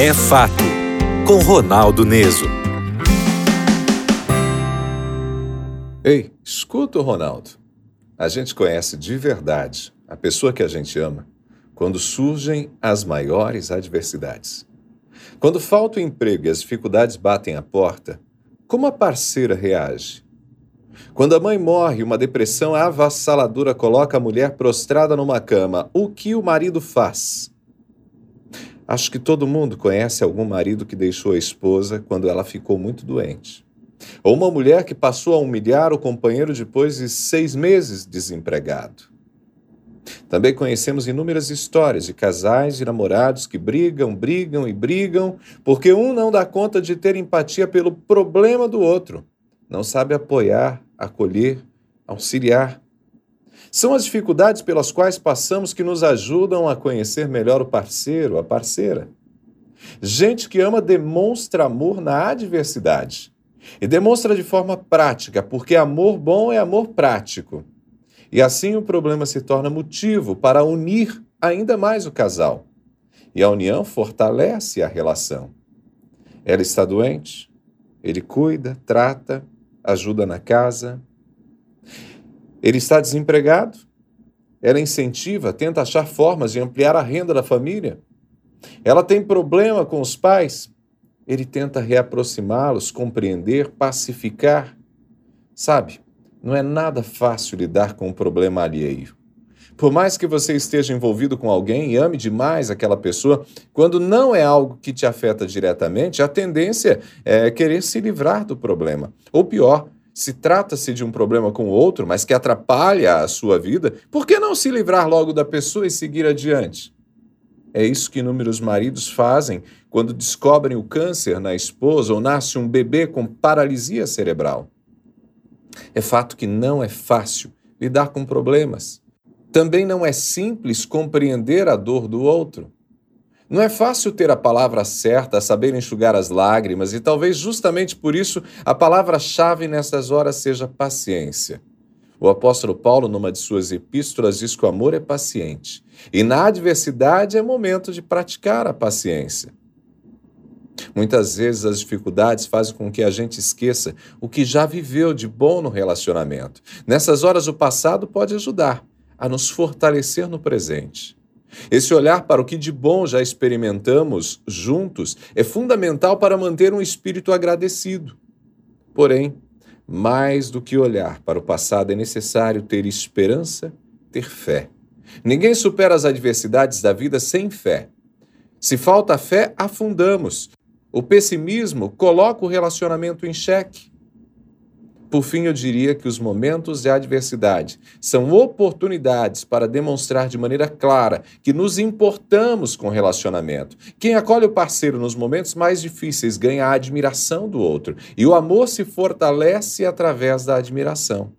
É Fato, com Ronaldo Neso. Ei, escuta o Ronaldo. A gente conhece de verdade a pessoa que a gente ama quando surgem as maiores adversidades. Quando falta o emprego e as dificuldades batem a porta, como a parceira reage? Quando a mãe morre, uma depressão avassaladora coloca a mulher prostrada numa cama, o que o marido faz? Acho que todo mundo conhece algum marido que deixou a esposa quando ela ficou muito doente. Ou uma mulher que passou a humilhar o companheiro depois de seis meses desempregado. Também conhecemos inúmeras histórias de casais e namorados que brigam, brigam e brigam porque um não dá conta de ter empatia pelo problema do outro, não sabe apoiar, acolher, auxiliar. São as dificuldades pelas quais passamos que nos ajudam a conhecer melhor o parceiro, a parceira. Gente que ama demonstra amor na adversidade. E demonstra de forma prática, porque amor bom é amor prático. E assim o problema se torna motivo para unir ainda mais o casal. E a união fortalece a relação. Ela está doente, ele cuida, trata, ajuda na casa, ele está desempregado? Ela incentiva, tenta achar formas de ampliar a renda da família. Ela tem problema com os pais? Ele tenta reaproximá-los, compreender, pacificar. Sabe, não é nada fácil lidar com um problema alheio. Por mais que você esteja envolvido com alguém e ame demais aquela pessoa, quando não é algo que te afeta diretamente, a tendência é querer se livrar do problema. Ou pior, se trata-se de um problema com o outro, mas que atrapalha a sua vida, por que não se livrar logo da pessoa e seguir adiante? É isso que inúmeros maridos fazem quando descobrem o câncer na esposa ou nasce um bebê com paralisia cerebral. É fato que não é fácil lidar com problemas. Também não é simples compreender a dor do outro. Não é fácil ter a palavra certa, saber enxugar as lágrimas, e talvez justamente por isso a palavra-chave nessas horas seja paciência. O apóstolo Paulo, numa de suas epístolas, diz que o amor é paciente. E na adversidade é momento de praticar a paciência. Muitas vezes as dificuldades fazem com que a gente esqueça o que já viveu de bom no relacionamento. Nessas horas, o passado pode ajudar a nos fortalecer no presente. Esse olhar para o que de bom já experimentamos juntos é fundamental para manter um espírito agradecido. Porém, mais do que olhar para o passado, é necessário ter esperança, ter fé. Ninguém supera as adversidades da vida sem fé. Se falta fé, afundamos. O pessimismo coloca o relacionamento em xeque. Por fim, eu diria que os momentos de adversidade são oportunidades para demonstrar de maneira clara que nos importamos com o relacionamento. Quem acolhe o parceiro nos momentos mais difíceis ganha a admiração do outro, e o amor se fortalece através da admiração.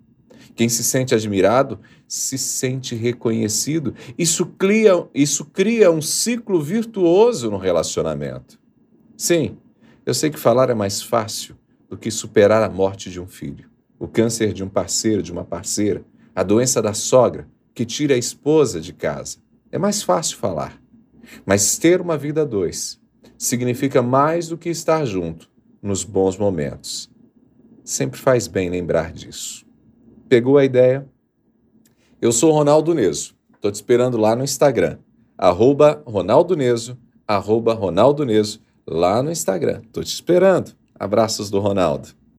Quem se sente admirado se sente reconhecido. Isso cria, isso cria um ciclo virtuoso no relacionamento. Sim, eu sei que falar é mais fácil do que superar a morte de um filho, o câncer de um parceiro, de uma parceira, a doença da sogra que tira a esposa de casa. É mais fácil falar. Mas ter uma vida a dois significa mais do que estar junto nos bons momentos. Sempre faz bem lembrar disso. Pegou a ideia? Eu sou Ronaldo Neso. Estou te esperando lá no Instagram. Arroba Ronaldo Neso, arroba Ronaldo Neso, lá no Instagram. Estou te esperando. Abraços do Ronaldo.